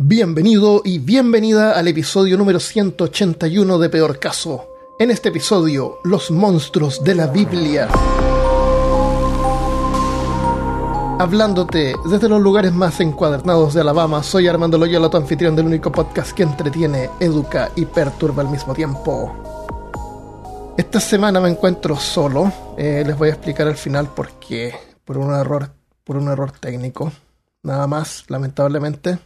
Bienvenido y bienvenida al episodio número 181 de Peor Caso. En este episodio, los monstruos de la Biblia. Hablándote desde los lugares más encuadernados de Alabama, soy Armando Loyola, tu anfitrión del único podcast que entretiene, educa y perturba al mismo tiempo. Esta semana me encuentro solo. Eh, les voy a explicar al final por qué. Por un error, por un error técnico. Nada más, lamentablemente.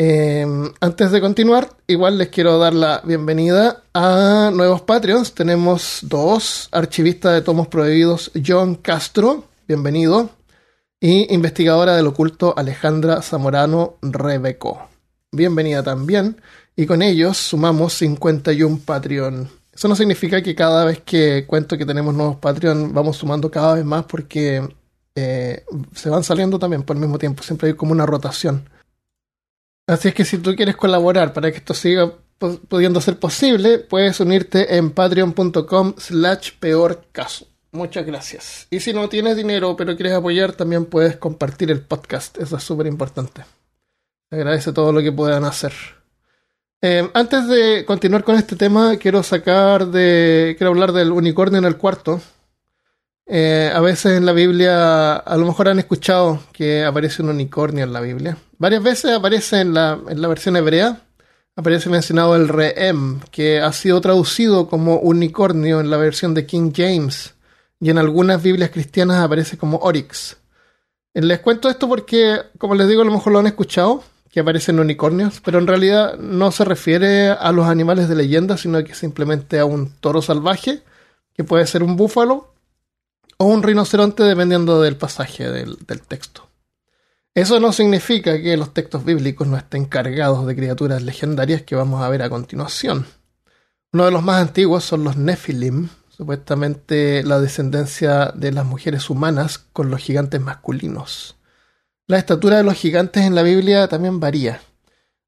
Em, antes de continuar, igual les quiero dar la bienvenida a nuevos Patreons. Tenemos dos, archivistas de tomos prohibidos, John Castro, bienvenido, y investigadora del oculto Alejandra Zamorano Rebeco. Bienvenida también. Y con ellos sumamos 51 Patreon. Eso no significa que cada vez que cuento que tenemos nuevos Patreon vamos sumando cada vez más porque eh, se van saliendo también por el mismo tiempo. Siempre hay como una rotación. Así es que si tú quieres colaborar para que esto siga pudiendo ser posible, puedes unirte en patreon.com slash peor caso. Muchas gracias. Y si no tienes dinero pero quieres apoyar, también puedes compartir el podcast. Eso es súper importante. Te agradece todo lo que puedan hacer. Eh, antes de continuar con este tema, quiero sacar de. Quiero hablar del unicornio en el cuarto. Eh, a veces en la Biblia, a lo mejor han escuchado que aparece un unicornio en la Biblia. Varias veces aparece en la, en la versión hebrea, aparece mencionado el Reem, que ha sido traducido como unicornio en la versión de King James, y en algunas Biblias cristianas aparece como Oryx. Eh, les cuento esto porque, como les digo, a lo mejor lo han escuchado, que aparecen unicornios, pero en realidad no se refiere a los animales de leyenda, sino que simplemente a un toro salvaje, que puede ser un búfalo o un rinoceronte dependiendo del pasaje del, texto. Eso no significa que los textos bíblicos no estén cargados de criaturas legendarias que vamos a ver a continuación. Uno de los más antiguos son los Nephilim, supuestamente la descendencia de las mujeres humanas con los gigantes masculinos. La estatura de los gigantes en la Biblia también varía,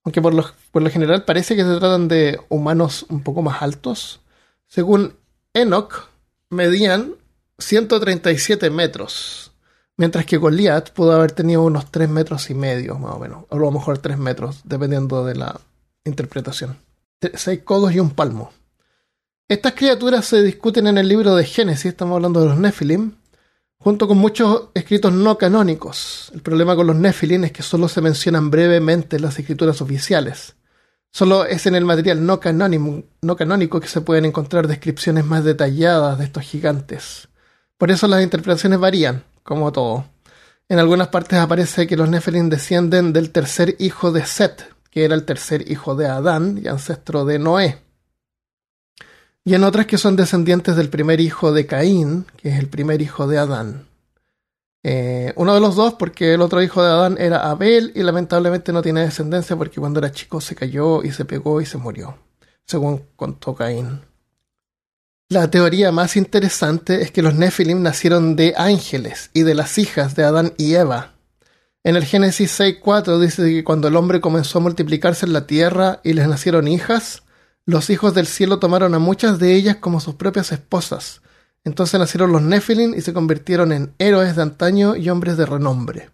aunque por lo, por lo general parece que se tratan de humanos un poco más altos. Según Enoch, medían 137 metros. Mientras que Goliath pudo haber tenido unos 3 metros y medio, más o menos. O a lo mejor 3 metros, dependiendo de la interpretación. 6 codos y un palmo. Estas criaturas se discuten en el libro de Génesis, estamos hablando de los Nephilim, junto con muchos escritos no canónicos. El problema con los Nephilim es que solo se mencionan brevemente en las escrituras oficiales. Solo es en el material no canónico, no canónico que se pueden encontrar descripciones más detalladas de estos gigantes. Por eso las interpretaciones varían, como todo. En algunas partes aparece que los Nephilim descienden del tercer hijo de Set, que era el tercer hijo de Adán y ancestro de Noé. Y en otras que son descendientes del primer hijo de Caín, que es el primer hijo de Adán. Eh, uno de los dos, porque el otro hijo de Adán era Abel y lamentablemente no tiene descendencia porque cuando era chico se cayó y se pegó y se murió, según contó Caín. La teoría más interesante es que los Nephilim nacieron de ángeles y de las hijas de Adán y Eva. En el Génesis 6.4 dice que cuando el hombre comenzó a multiplicarse en la tierra y les nacieron hijas, los hijos del cielo tomaron a muchas de ellas como sus propias esposas. Entonces nacieron los Nephilim y se convirtieron en héroes de antaño y hombres de renombre.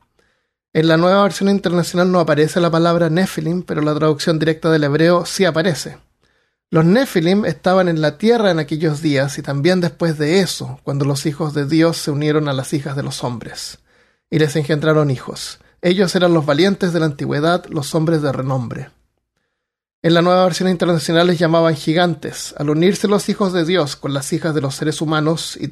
En la nueva versión internacional no aparece la palabra Nephilim, pero la traducción directa del hebreo sí aparece. Los Nephilim estaban en la tierra en aquellos días y también después de eso, cuando los hijos de Dios se unieron a las hijas de los hombres, y les engendraron hijos. Ellos eran los valientes de la antigüedad, los hombres de renombre. En la nueva versión internacional les llamaban gigantes. Al unirse los hijos de Dios con las hijas de los seres humanos y,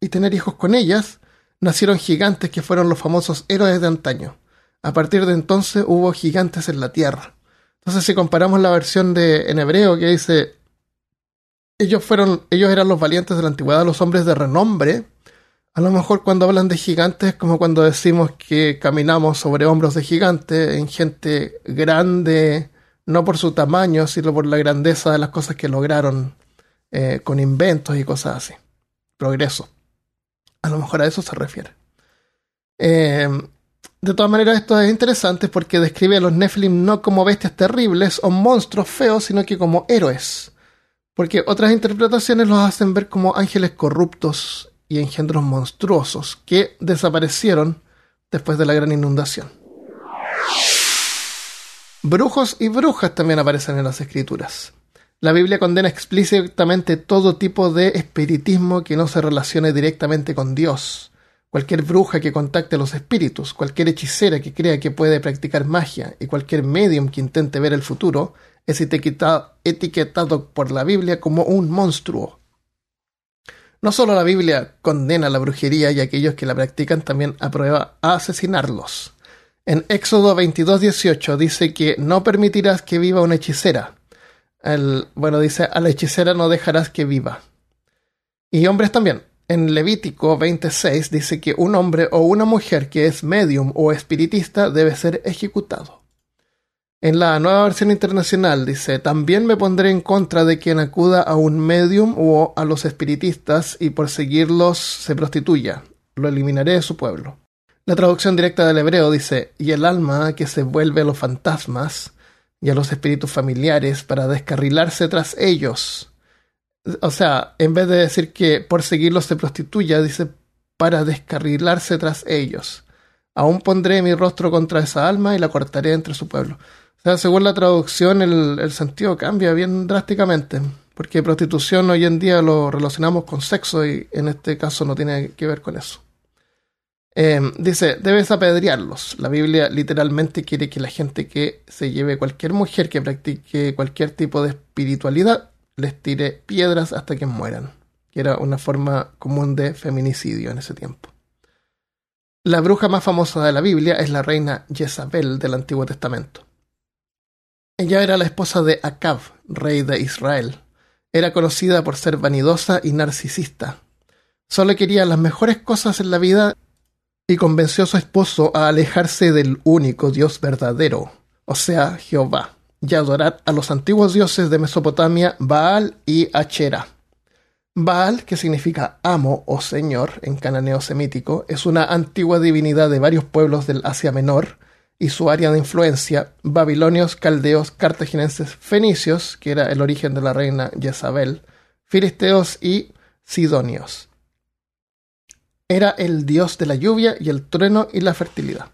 y tener hijos con ellas, nacieron gigantes que fueron los famosos héroes de antaño. A partir de entonces hubo gigantes en la tierra. Entonces, si comparamos la versión de en hebreo que dice ellos fueron, ellos eran los valientes de la antigüedad, los hombres de renombre, a lo mejor cuando hablan de gigantes es como cuando decimos que caminamos sobre hombros de gigantes, en gente grande, no por su tamaño, sino por la grandeza de las cosas que lograron eh, con inventos y cosas así. Progreso. A lo mejor a eso se refiere. Eh, de todas maneras, esto es interesante porque describe a los Nephilim no como bestias terribles o monstruos feos, sino que como héroes. Porque otras interpretaciones los hacen ver como ángeles corruptos y engendros monstruosos que desaparecieron después de la gran inundación. Brujos y brujas también aparecen en las escrituras. La Biblia condena explícitamente todo tipo de espiritismo que no se relacione directamente con Dios. Cualquier bruja que contacte a los espíritus, cualquier hechicera que crea que puede practicar magia y cualquier medium que intente ver el futuro es etiquetado por la Biblia como un monstruo. No solo la Biblia condena la brujería y aquellos que la practican también aprueba a asesinarlos. En Éxodo 22:18 dice que no permitirás que viva una hechicera, bueno, dice, a la hechicera no dejarás que viva. Y hombres también. En Levítico 26 dice que un hombre o una mujer que es medium o espiritista debe ser ejecutado. En la nueva versión internacional dice, también me pondré en contra de quien acuda a un medium o a los espiritistas y por seguirlos se prostituya. Lo eliminaré de su pueblo. La traducción directa del hebreo dice, y el alma que se vuelve a los fantasmas, y a los espíritus familiares para descarrilarse tras ellos. O sea, en vez de decir que por seguirlos se prostituya, dice para descarrilarse tras ellos. Aún pondré mi rostro contra esa alma y la cortaré entre su pueblo. O sea, según la traducción, el, sentido cambia bien drásticamente, porque prostitución hoy en día lo relacionamos con sexo y en este caso no tiene que ver con eso. Em, dice, debes apedrearlos. La Biblia literalmente quiere que la gente que se lleve cualquier mujer que practique cualquier tipo de espiritualidad les tire piedras hasta que mueran, que era una forma común de feminicidio en ese tiempo. La bruja más famosa de la Biblia es la reina Jezabel del Antiguo Testamento. Ella era la esposa de Acab, rey de Israel. Era conocida por ser vanidosa y narcisista. Solo quería las mejores cosas en la vida y convenció a su esposo a alejarse del único Dios verdadero, o sea, Jehová, y adorar a los antiguos dioses de Mesopotamia, Baal y Achera. Baal, que significa amo o señor en cananeo semítico, es una antigua divinidad de varios pueblos del Asia Menor y su área de influencia, babilonios, caldeos, cartagineses, fenicios, que era el origen de la reina Jezabel, filisteos y sidonios era el dios de la lluvia y el trueno y la fertilidad.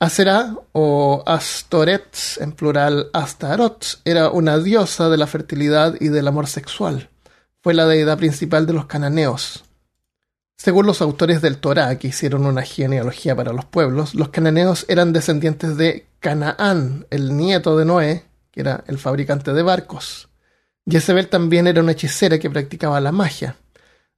Aserá o Astorets, en plural Astarot, era una diosa de la fertilidad y del amor sexual. Fue la deidad principal de los cananeos. Según los autores del Torá, que hicieron una genealogía para los pueblos, los cananeos eran descendientes de Canaán, el nieto de Noé, que era el fabricante de barcos. Jezebel también era una hechicera que practicaba la magia.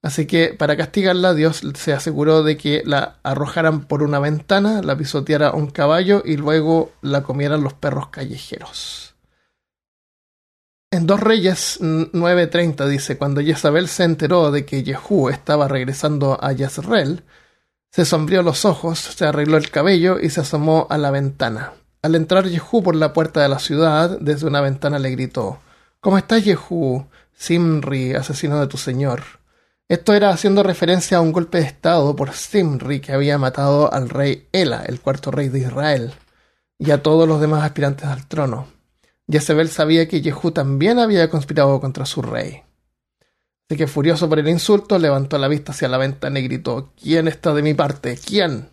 Así que para castigarla, Dios se aseguró de que la arrojaran por una ventana, la pisoteara un caballo y luego la comieran los perros callejeros. En Dos Reyes 9:30 dice, cuando Jezabel se enteró de que Jehú estaba regresando a Jezreel, se sombrió los ojos, se arregló el cabello y se asomó a la ventana. Al entrar Jehú por la puerta de la ciudad, desde una ventana le gritó, ¿Cómo estás, Jehú, Simri, asesino de tu señor? Esto era haciendo referencia a un golpe de estado por Simri que había matado al rey Ela, el cuarto rey de Israel, y a todos los demás aspirantes al trono. Jezebel sabía que Jehú también había conspirado contra su rey. Así que furioso por el insulto, levantó la vista hacia la ventana y gritó ¿Quién está de mi parte? ¿Quién?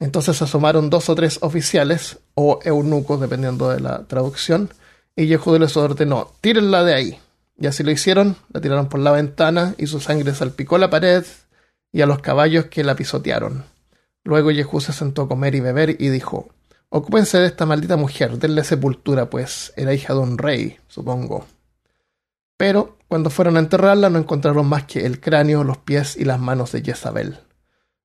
Entonces asomaron dos o tres oficiales, o eunucos, dependiendo de la traducción, y Jehú les ordenó Tírenla de ahí. Y así lo hicieron, la tiraron por la ventana y su sangre salpicó la pared y a los caballos que la pisotearon. Luego Jehú se sentó a comer y beber y dijo, Ocúpense de esta maldita mujer, denle sepultura, pues era hija de un rey, supongo. Pero cuando fueron a enterrarla no encontraron más que el cráneo, los pies y las manos de Jezabel.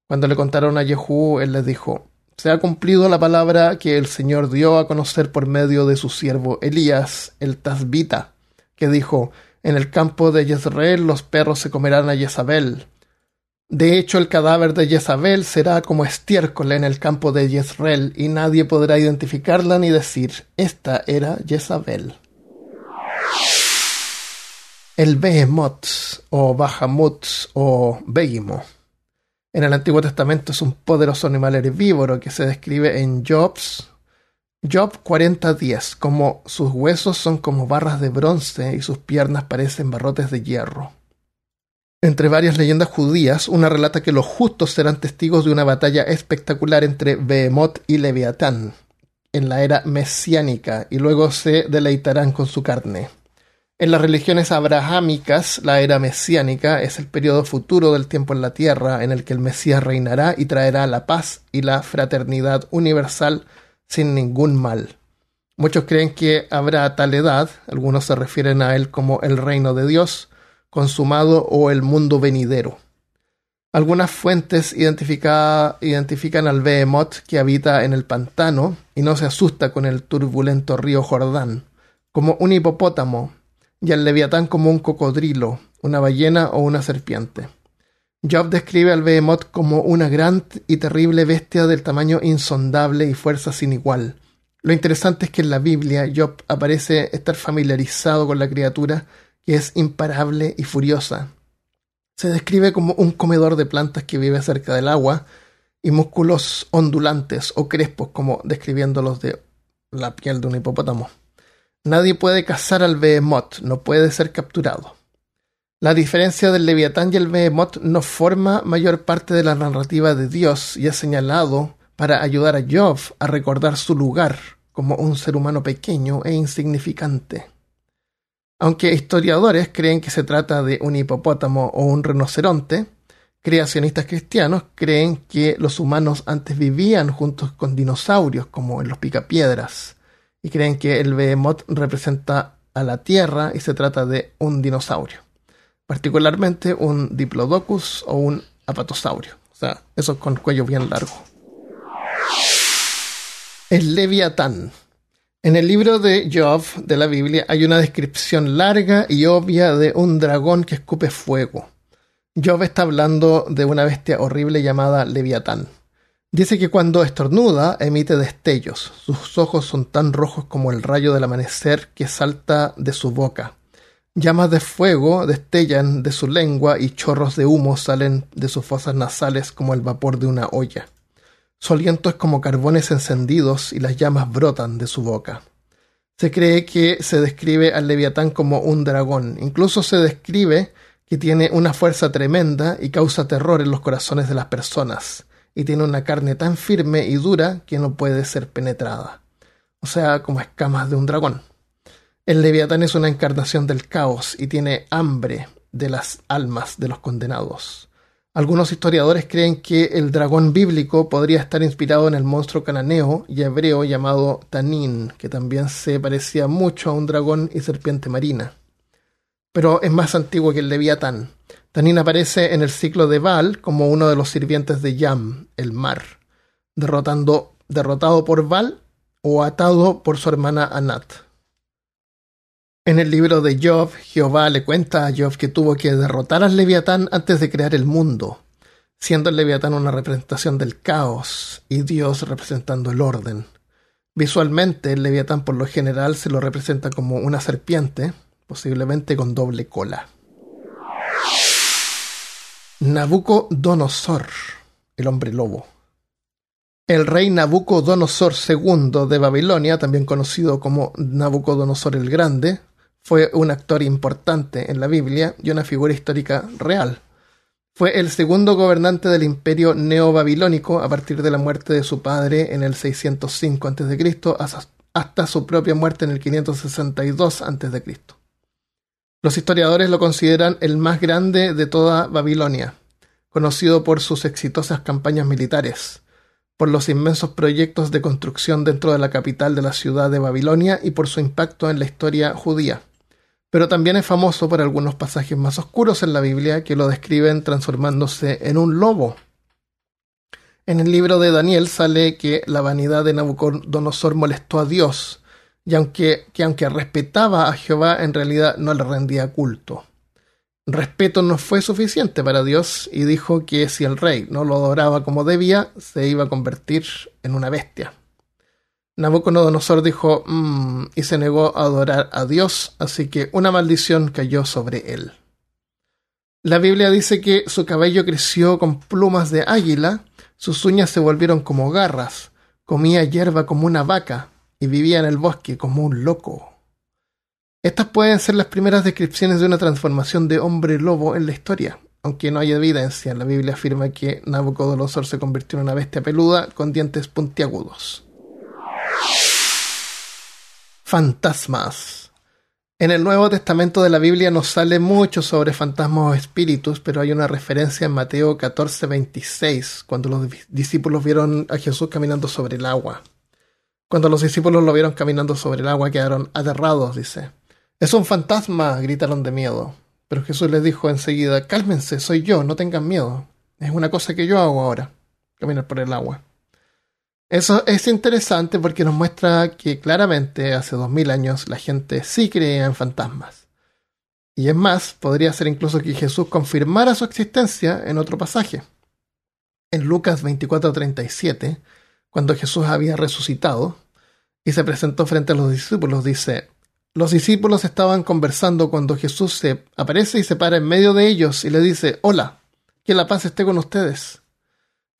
Cuando le contaron a Jehú, él les dijo, Se ha cumplido la palabra que el Señor dio a conocer por medio de su siervo Elías, el Tasbita que dijo, en el campo de Jezreel los perros se comerán a Jezabel. De hecho, el cadáver de Jezabel será como estiércol en el campo de Jezreel, y nadie podrá identificarla ni decir, esta era Jezabel. El Behemoth, o Bahamut, o Begimo. En el Antiguo Testamento es un poderoso animal herbívoro que se describe en Jobs Job 40:10, como sus huesos son como barras de bronce y sus piernas parecen barrotes de hierro. Entre varias leyendas judías, una relata que los justos serán testigos de una batalla espectacular entre Behemoth y Leviatán, en la era mesiánica y luego se deleitarán con su carne. En las religiones abrahámicas, la era mesiánica es el periodo futuro del tiempo en la tierra en el que el Mesías reinará y traerá la paz y la fraternidad universal sin ningún mal. Muchos creen que habrá tal edad, algunos se refieren a él como el reino de Dios, consumado o el mundo venidero. Algunas fuentes identifican al Behemoth que habita en el pantano y no se asusta con el turbulento río Jordán, como un hipopótamo, y al Leviatán como un cocodrilo, una ballena o una serpiente. Job describe al Behemoth como una gran y terrible bestia del tamaño insondable y fuerza sin igual. Lo interesante es que en la Biblia Job aparece estar familiarizado con la criatura que es imparable y furiosa, se describe como un comedor de plantas que vive cerca del agua y músculos ondulantes o crespos, como describiéndolos de la piel de un hipopótamo. Nadie puede cazar al behemoth, no puede ser capturado. La diferencia del leviatán y el behemoth no forma mayor parte de la narrativa de Dios y es señalado para ayudar a Job a recordar su lugar como un ser humano pequeño e insignificante. Aunque historiadores creen que se trata de un hipopótamo o un rinoceronte, creacionistas cristianos creen que los humanos antes vivían juntos con dinosaurios, como en los picapiedras, y creen que el behemoth representa a la Tierra y se trata de un dinosaurio, particularmente un diplodocus o un apatosaurio, o sea, esos con cuello bien largo. El leviatán en el libro de Job de la Biblia hay una descripción larga y obvia de un dragón que escupe fuego. Job está hablando de una bestia horrible llamada Leviatán. Dice que cuando estornuda emite destellos. Sus ojos son tan rojos como el rayo del amanecer que salta de su boca. Llamas de fuego destellan de su lengua y chorros de humo salen de sus fosas nasales como el vapor de una olla. Su aliento es como carbones encendidos y las llamas brotan de su boca. Se cree que se describe al leviatán como un dragón. Incluso se describe que tiene una fuerza tremenda y causa terror en los corazones de las personas, y tiene una carne tan firme y dura que no puede ser penetrada. O sea, como escamas de un dragón. El leviatán es una encarnación del caos y tiene hambre de las almas de los condenados. Algunos historiadores creen que el dragón bíblico podría estar inspirado en el monstruo cananeo y hebreo llamado Tanin, que también se parecía mucho a un dragón y serpiente marina. Pero es más antiguo que el Leviatán. Tanin aparece en el ciclo de Baal como uno de los sirvientes de Yam, el mar, derrotando, derrotado por Baal o atado por su hermana Anat. En el libro de Job, Jehová le cuenta a Job que tuvo que derrotar al Leviatán antes de crear el mundo, siendo el Leviatán una representación del caos y Dios representando el orden. Visualmente, el Leviatán por lo general se lo representa como una serpiente, posiblemente con doble cola. Nabucodonosor, el hombre lobo. El rey Nabucodonosor II de Babilonia, también conocido como Nabucodonosor el Grande, fue un actor importante en la Biblia y una figura histórica real. Fue el segundo gobernante del imperio neobabilónico a partir de la muerte de su padre en el 605 a.C. hasta su propia muerte en el 562 a.C. Los historiadores lo consideran el más grande de toda Babilonia, conocido por sus exitosas campañas militares, por los inmensos proyectos de construcción dentro de la capital de la ciudad de Babilonia y por su impacto en la historia judía pero también es famoso por algunos pasajes más oscuros en la Biblia que lo describen transformándose en un lobo. En el libro de Daniel sale que la vanidad de Nabucodonosor molestó a Dios, y aunque, que aunque respetaba a Jehová, en realidad no le rendía culto. Respeto no fue suficiente para Dios y dijo que si el rey no lo adoraba como debía, se iba a convertir en una bestia. Nabucodonosor dijo, mmm, y se negó a adorar a Dios, así que una maldición cayó sobre él. La Biblia dice que su cabello creció con plumas de águila, sus uñas se volvieron como garras, comía hierba como una vaca y vivía en el bosque como un loco. Estas pueden ser las primeras descripciones de una transformación de hombre lobo en la historia, aunque no hay evidencia. La Biblia afirma que Nabucodonosor se convirtió en una bestia peluda con dientes puntiagudos. Fantasmas. En el Nuevo Testamento de la Biblia nos sale mucho sobre fantasmas o espíritus, pero hay una referencia en Mateo 14:26, cuando los discípulos vieron a Jesús caminando sobre el agua. Cuando los discípulos lo vieron caminando sobre el agua, quedaron aterrados, dice. Es un fantasma, gritaron de miedo. Pero Jesús les dijo enseguida, cálmense, soy yo, no tengan miedo. Es una cosa que yo hago ahora, caminar por el agua. Eso es interesante porque nos muestra que claramente hace dos mil años la gente sí creía en fantasmas. Y es más, podría ser incluso que Jesús confirmara su existencia en otro pasaje. En Lucas 24:37, cuando Jesús había resucitado y se presentó frente a los discípulos, dice, los discípulos estaban conversando cuando Jesús se aparece y se para en medio de ellos y le dice, Hola, que la paz esté con ustedes.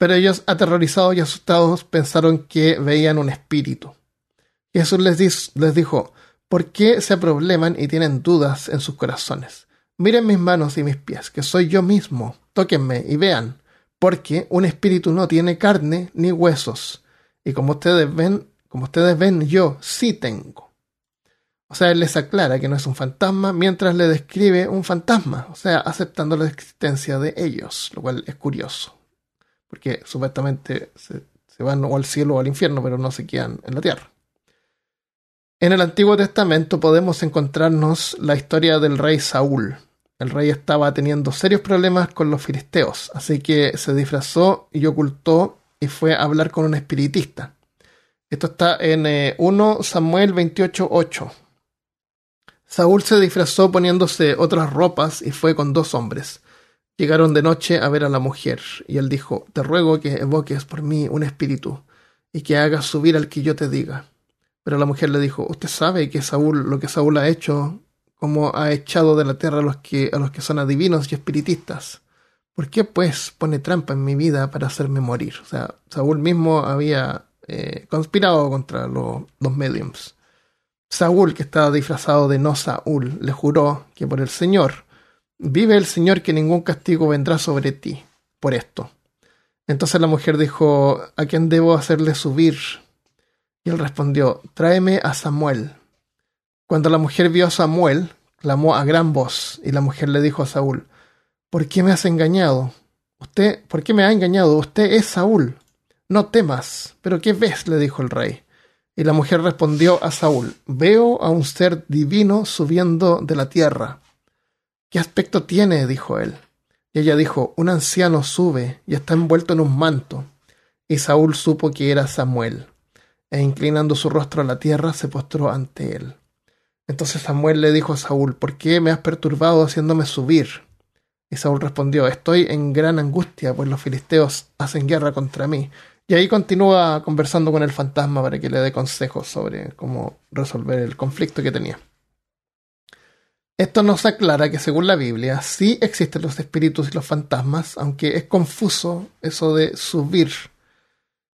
Pero ellos, aterrorizados y asustados, pensaron que veían un espíritu. Jesús les, dijo, ¿por qué se probleman y tienen dudas en sus corazones? Miren mis manos y mis pies, que soy yo mismo. Tóquenme y vean, porque un espíritu no tiene carne ni huesos. Y como ustedes ven, como ustedes ven, yo sí tengo. O sea, él les aclara que no es un fantasma mientras le describe un fantasma, o sea, aceptando la existencia de ellos, lo cual es curioso, porque supuestamente se, van o al cielo o al infierno, pero no se quedan en la tierra. En el Antiguo Testamento podemos encontrarnos la historia del rey Saúl. El rey estaba teniendo serios problemas con los filisteos, así que se disfrazó y ocultó y fue a hablar con un espiritista. Esto está en 1 eh, Samuel 28.8. Saúl se disfrazó poniéndose otras ropas y fue con dos hombres. Llegaron de noche a ver a la mujer, y él dijo, Te ruego que evoques por mí un espíritu, y que hagas subir al que yo te diga. Pero la mujer le dijo, Usted sabe que Saúl, lo que Saúl ha hecho, como ha echado de la tierra a los que, a los que son adivinos y espiritistas. ¿Por qué, pues, pone trampa en mi vida para hacerme morir? O sea, Saúl mismo había eh, conspirado contra los mediums. Saúl, que estaba disfrazado de no Saúl, le juró que por el Señor, vive el Señor que ningún castigo vendrá sobre ti por esto. Entonces la mujer dijo, ¿a quién debo hacerle subir? Y él respondió, tráeme a Samuel. Cuando la mujer vio a Samuel, clamó a gran voz, y la mujer le dijo a Saúl, ¿por qué me has engañado? Usted, ¿por qué me ha engañado? Usted es Saúl. No temas. ¿Pero qué ves? le dijo el rey. Y la mujer respondió a Saúl, veo a un ser divino subiendo de la tierra. ¿Qué aspecto tiene? dijo él. Y ella dijo, un anciano sube y está envuelto en un manto. Y Saúl supo que era Samuel, e inclinando su rostro a la tierra se postró ante él. Entonces Samuel le dijo a Saúl, ¿por qué me has perturbado haciéndome subir? Y Saúl respondió, estoy en gran angustia, pues los filisteos hacen guerra contra mí. Y ahí continúa conversando con el fantasma para que le dé consejos sobre cómo resolver el conflicto que tenía. Esto nos aclara que según la Biblia sí existen los espíritus y los fantasmas, aunque es confuso eso de subir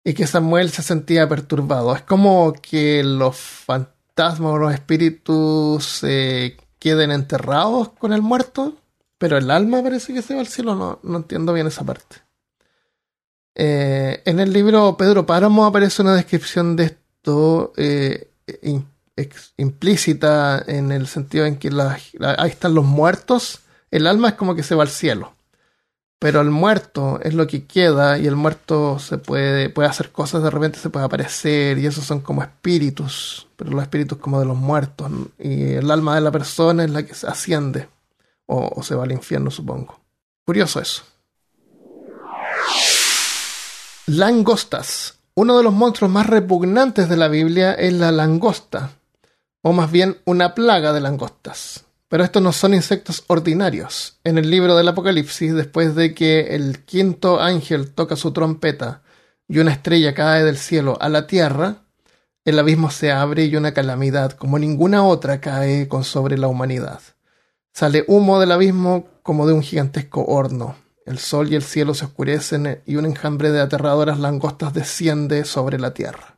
y que Samuel se sentía perturbado. Es como que los fantasmas o los espíritus se queden enterrados con el muerto, pero el alma parece que se va al cielo. No, no entiendo bien esa parte. Eh, en el libro Pedro Páramo aparece una descripción de esto eh, implícita en el sentido en que ahí están los muertos, el alma es como que se va al cielo, pero el muerto es lo que queda y el muerto se puede, puede hacer cosas, de repente se puede aparecer y esos son como espíritus, pero los espíritus como de los muertos y el alma de la persona es la que se asciende o se va al infierno supongo. Curioso eso. Langostas. Uno de los monstruos más repugnantes de la Biblia es la langosta, o más bien una plaga de langostas. Pero estos no son insectos ordinarios. En el libro del Apocalipsis, después de que el quinto ángel toca su trompeta y una estrella cae del cielo a la tierra, el abismo se abre y una calamidad como ninguna otra cae con sobre la humanidad. Sale humo del abismo como de un gigantesco horno. El sol y el cielo se oscurecen y un enjambre de aterradoras langostas desciende sobre la tierra.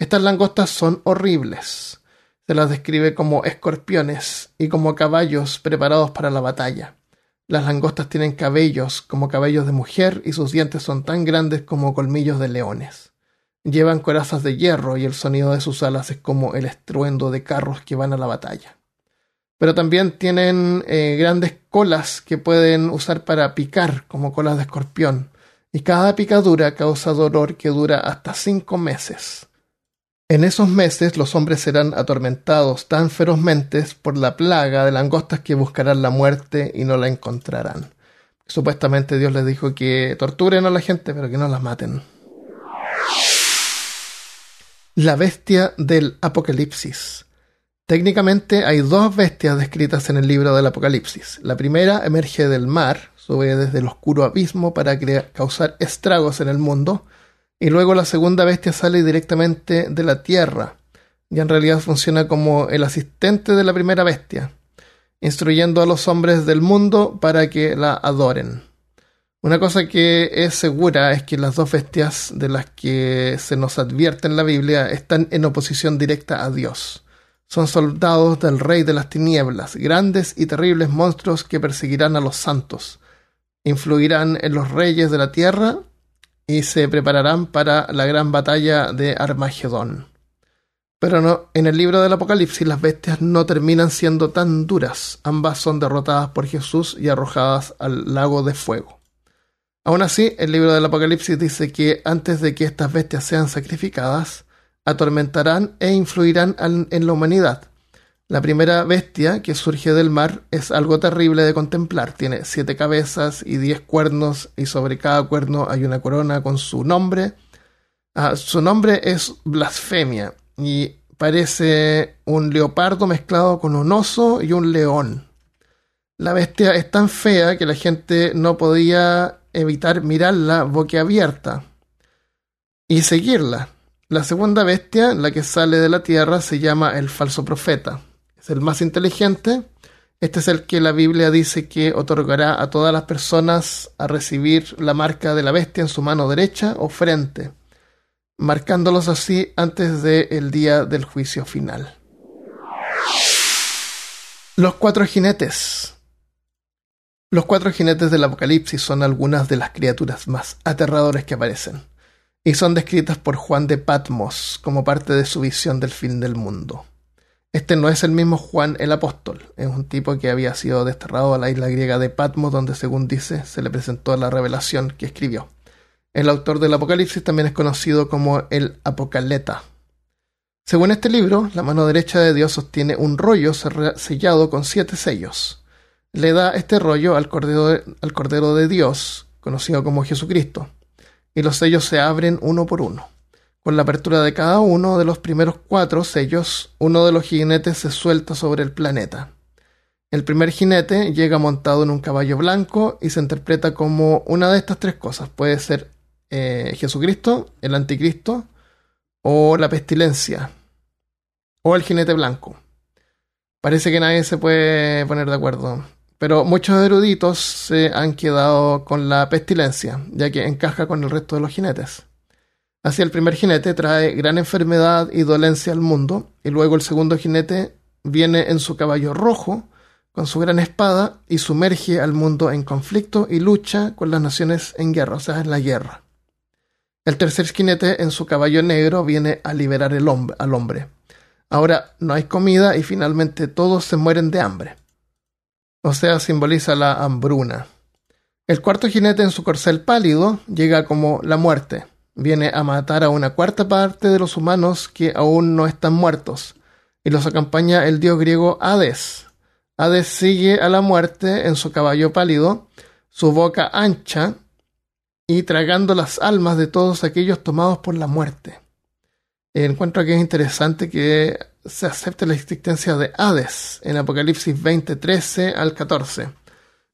Estas langostas son horribles. Se las describe como escorpiones y como caballos preparados para la batalla. Las langostas tienen cabellos como cabellos de mujer y sus dientes son tan grandes como colmillos de leones. Llevan corazas de hierro y el sonido de sus alas es como el estruendo de carros que van a la batalla. Pero también tienen eh, grandes colas que pueden usar para picar, como colas de escorpión. Y cada picadura causa dolor que dura hasta cinco meses. En esos meses los hombres serán atormentados tan ferozmente por la plaga de langostas que buscarán la muerte y no la encontrarán. Supuestamente Dios les dijo que torturen a la gente, pero que no las maten. La bestia del Apocalipsis. Técnicamente hay dos bestias descritas en el libro del Apocalipsis. La primera emerge del mar, sube desde el oscuro abismo para causar estragos en el mundo, y luego la segunda bestia sale directamente de la tierra, y en realidad funciona como el asistente de la primera bestia instruyendo a los hombres del mundo para que la adoren. Una cosa que es segura es que las dos bestias de las que se nos advierte en la Biblia están en oposición directa a Dios. Son soldados del Rey de las Tinieblas, grandes y terribles monstruos que perseguirán a los santos, influirán en los reyes de la tierra y se prepararán para la gran batalla de Armagedón. Pero no, en el libro del Apocalipsis las bestias no terminan siendo tan duras. Ambas son derrotadas por Jesús y arrojadas al lago de fuego. Aún así, el libro del Apocalipsis dice que antes de que estas bestias sean sacrificadas, atormentarán e influirán en la humanidad. La primera bestia que surge del mar es algo terrible de contemplar. Tiene siete cabezas y diez cuernos y sobre cada cuerno hay una corona con su nombre. Ah, su nombre es blasfemia y parece un leopardo mezclado con un oso y un león. La bestia es tan fea que la gente no podía evitar mirarla boquiabierta y seguirla. La segunda bestia, la que sale de la tierra, se llama el falso profeta. Es el más inteligente. Este es el que la Biblia dice que otorgará a todas las personas a recibir la marca de la bestia en su mano derecha o frente marcándolos así antes del día del juicio final. Los cuatro jinetes. Los cuatro jinetes del Apocalipsis son algunas de las criaturas más aterradoras que aparecen, y son descritas por Juan de Patmos como parte de su visión del fin del mundo. Este no es el mismo Juan el apóstol, es un tipo que había sido desterrado a la isla griega de Patmos, donde según dice se le presentó la revelación que escribió. El autor del Apocalipsis también es conocido como el Apocaleta. Según este libro, la mano derecha de Dios sostiene un rollo sellado con siete sellos. Le da este rollo al cordero, de, al cordero de Dios, conocido como Jesucristo, y los sellos se abren uno por uno. Con la apertura de cada uno de los primeros cuatro sellos, uno de los jinetes se suelta sobre el planeta. El primer jinete llega montado en un caballo blanco y se interpreta como una de estas tres cosas. Puede ser eh, Jesucristo, el anticristo, o la pestilencia, o el jinete blanco. Parece que nadie se puede poner de acuerdo, pero muchos eruditos se han quedado con la pestilencia, ya que encaja con el resto de los jinetes. Así el primer jinete trae gran enfermedad y dolencia al mundo, y luego el segundo jinete viene en su caballo rojo, con su gran espada, y sumerge al mundo en conflicto y lucha con las naciones en guerra, o sea, en la guerra. El tercer jinete en su caballo negro viene a liberar al hombre. Ahora no hay comida y finalmente todos se mueren de hambre. O sea, simboliza la hambruna. El cuarto jinete en su corcel pálido llega como la muerte. Viene a matar a una cuarta parte de los humanos que aún no están muertos. Y los acompaña el dios griego Hades. Hades sigue a la muerte en su caballo pálido, su boca ancha y tragando las almas de todos aquellos tomados por la muerte. Encuentro que es interesante que se acepte la existencia de Hades en Apocalipsis 20, 13 al 14.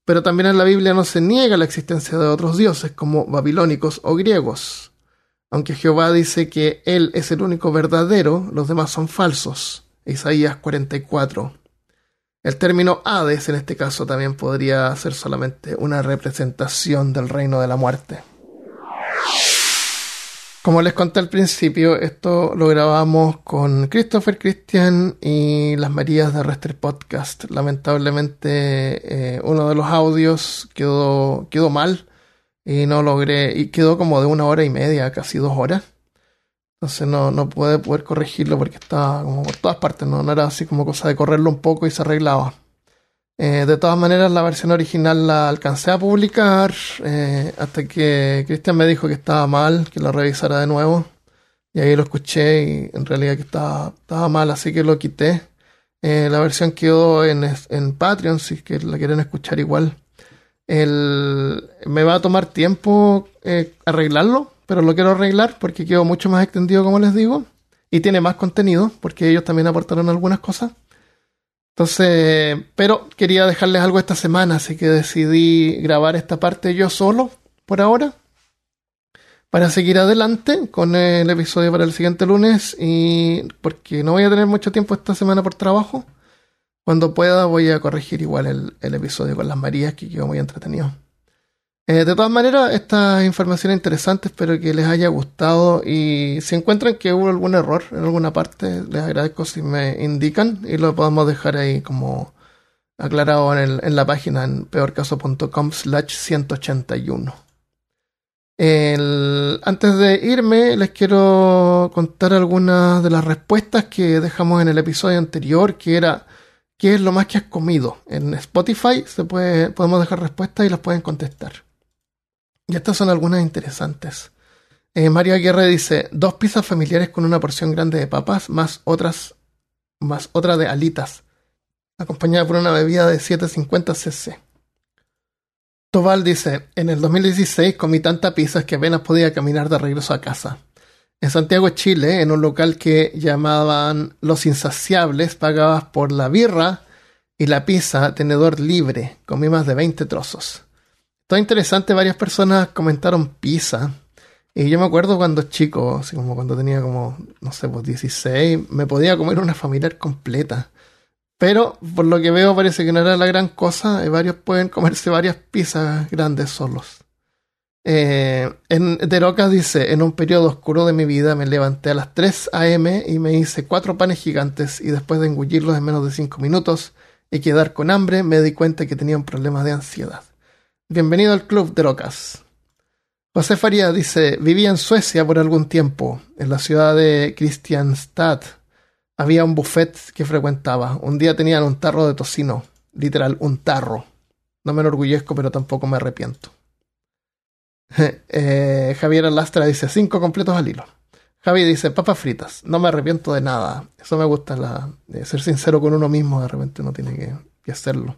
Pero también en la Biblia no se niega la existencia de otros dioses como babilónicos o griegos. Aunque Jehová dice que Él es el único verdadero, los demás son falsos. Isaías 44. El término Hades en este caso también podría ser solamente una representación del reino de la muerte. Como les conté al principio, esto lo grabamos con Christopher Christian y las Marías de Rester Podcast. Lamentablemente eh, uno de los audios quedó, quedó mal y no logré, y quedó como de una hora y media, casi dos horas. Entonces no, no pude poder corregirlo porque estaba como por todas partes, no, era así como cosa de correrlo un poco y se arreglaba. Eh, de todas maneras, la versión original la alcancé a publicar eh, hasta que Cristian me dijo que estaba mal, que lo revisara de nuevo. Y ahí lo escuché y en realidad que estaba, estaba mal, así que lo quité. Eh, la versión quedó en, en Patreon, si que la quieren escuchar igual. El, me va a tomar tiempo arreglarlo, pero lo quiero arreglar porque quedó mucho más extendido, como les digo. Y tiene más contenido, porque ellos también aportaron algunas cosas. Entonces, pero quería dejarles algo esta semana, así que decidí grabar esta parte yo solo por ahora para seguir adelante con el episodio para el siguiente lunes y porque no voy a tener mucho tiempo esta semana por trabajo. Cuando pueda voy a corregir igual el, el episodio con las Marías que quedó muy entretenido. Eh, de todas maneras, esta información es interesante, espero que les haya gustado y si encuentran que hubo algún error en alguna parte, les agradezco si me indican y lo podemos dejar ahí como aclarado en, el, la página en peorcaso.com slash 181. antes de irme, les quiero contar algunas de las respuestas que dejamos en el episodio anterior, que era ¿qué es lo más que has comido? En Spotify se puede, podemos dejar respuestas y las pueden contestar. Y estas son algunas interesantes. Eh, Mario Aguirre dice, dos pizzas familiares con una porción grande de papas, más otras, más otra de alitas, acompañada por una bebida de 750 cc. Tobal dice, en el 2016 comí tanta pizza que apenas podía caminar de regreso a casa. En Santiago, Chile, en un local que llamaban Los Insaciables, pagabas por la birra y la pizza tenedor libre. Comí más de 20 trozos. Todo interesante, varias personas comentaron pizza. Y yo me acuerdo cuando chico, así como cuando tenía como, no sé, pues 16, me podía comer una familiar completa. Pero por lo que veo parece que no era la gran cosa y varios pueden comerse varias pizzas grandes solos. Eh, en dice, en un periodo oscuro de mi vida me levanté a las 3 a.m. y me hice cuatro panes gigantes y después de engullirlos en menos de 5 minutos y quedar con hambre me di cuenta que tenía un problema de ansiedad. Bienvenido al Club de Rocas. José Faría dice, vivía en Suecia por algún tiempo, en la ciudad de Kristianstad. Había un buffet que frecuentaba. Un día tenían un tarro de tocino, literal, un tarro. No me enorgullezco, pero tampoco me arrepiento. eh, Javier Alastra dice, cinco completos al hilo. Javi dice, papas fritas, no me arrepiento de nada. Eso me gusta, la, de ser sincero con uno mismo, de repente uno tiene que hacerlo.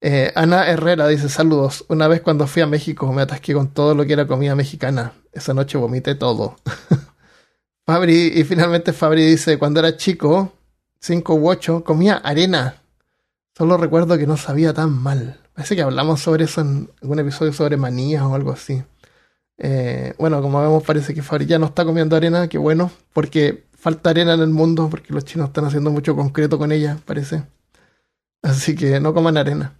Eh, Ana Herrera dice saludos. Una vez cuando fui a México me atasqué con todo lo que era comida mexicana. Esa noche vomité todo. Fabri, y finalmente Fabri dice, cuando era chico, 5 u 8, comía arena. Solo recuerdo que no sabía tan mal. Parece que hablamos sobre eso en algún episodio sobre manías o algo así. Eh, bueno, como vemos parece que Fabri ya no está comiendo arena, qué bueno, porque falta arena en el mundo, porque los chinos están haciendo mucho concreto con ella, parece. Así que no coman arena.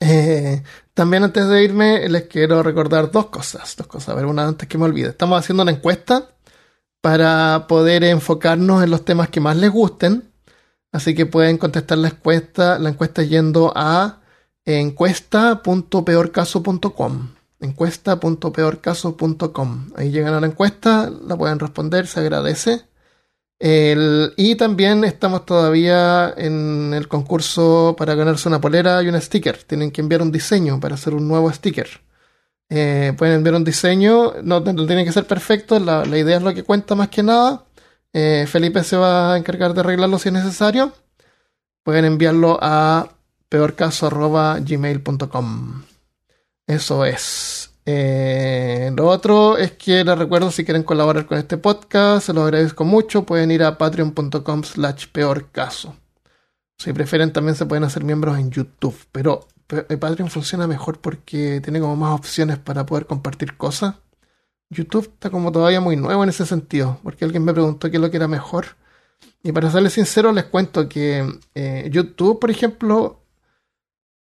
Eh, también antes de irme les quiero recordar dos cosas, dos cosas, a ver, una antes que me olvide. Estamos haciendo una encuesta para poder enfocarnos en los temas que más les gusten, así que pueden contestar la encuesta, la encuesta yendo a encuesta.peorcaso.com encuesta.peorcaso.com ahí llegan a la encuesta, la pueden responder, se agradece. Y también estamos todavía en el concurso para ganarse una polera y un sticker. Tienen que enviar un diseño para hacer un nuevo sticker. Eh, pueden enviar un diseño, no, tiene que ser perfecto, la, idea es lo que cuenta más que nada. Eh, Felipe se va a encargar de arreglarlo si es necesario. Pueden enviarlo a peorcaso.gmail.com. Eso es. Eh, lo otro es que les recuerdo si quieren colaborar con este podcast, se los agradezco mucho, pueden ir a patreon.com slash peor caso. Si prefieren también se pueden hacer miembros en YouTube, pero eh, Patreon funciona mejor porque tiene como más opciones para poder compartir cosas. YouTube está como todavía muy nuevo en ese sentido, porque alguien me preguntó qué es lo que era mejor. Y para serles sincero, les cuento que eh, YouTube, por ejemplo,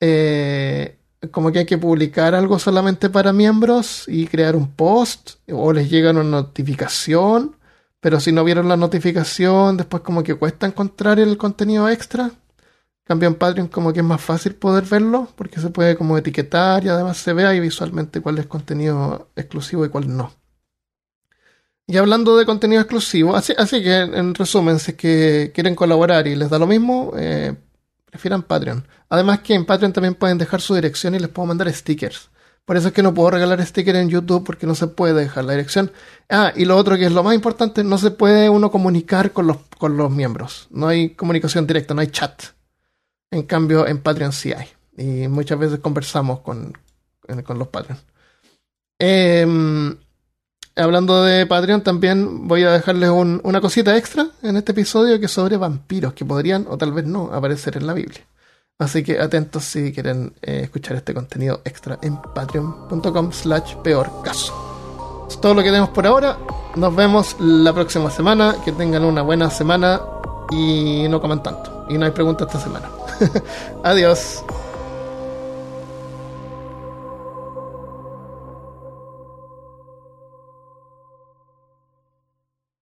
eh, como que hay que publicar algo solamente para miembros y crear un post o les llega una notificación, pero si no vieron la notificación, después como que cuesta encontrar el contenido extra. Cambio en Patreon como que es más fácil poder verlo porque se puede como etiquetar y además se ve ahí visualmente cuál es contenido exclusivo y cuál no. Y hablando de contenido exclusivo, así, que en resumen, si es que quieren colaborar y les da lo mismo, eh, prefieran Patreon. Además que en Patreon también pueden dejar su dirección y les puedo mandar stickers. Por eso es que no puedo regalar stickers en YouTube porque no se puede dejar la dirección. Ah, y lo otro que es lo más importante, no se puede uno comunicar con los, con los miembros. No hay comunicación directa, no hay chat. En cambio, en Patreon sí hay. Y muchas veces conversamos con, con los Patreon. Eh, hablando de Patreon, también voy a dejarles una cosita extra en este episodio que es sobre vampiros que podrían o tal vez no aparecer en la Biblia. Así que atentos si quieren eh, escuchar este contenido extra en patreon.com slash peor caso. Es todo lo que tenemos por ahora. Nos vemos la próxima semana. Que tengan una buena semana y no coman tanto. Y no hay preguntas esta semana. Adiós.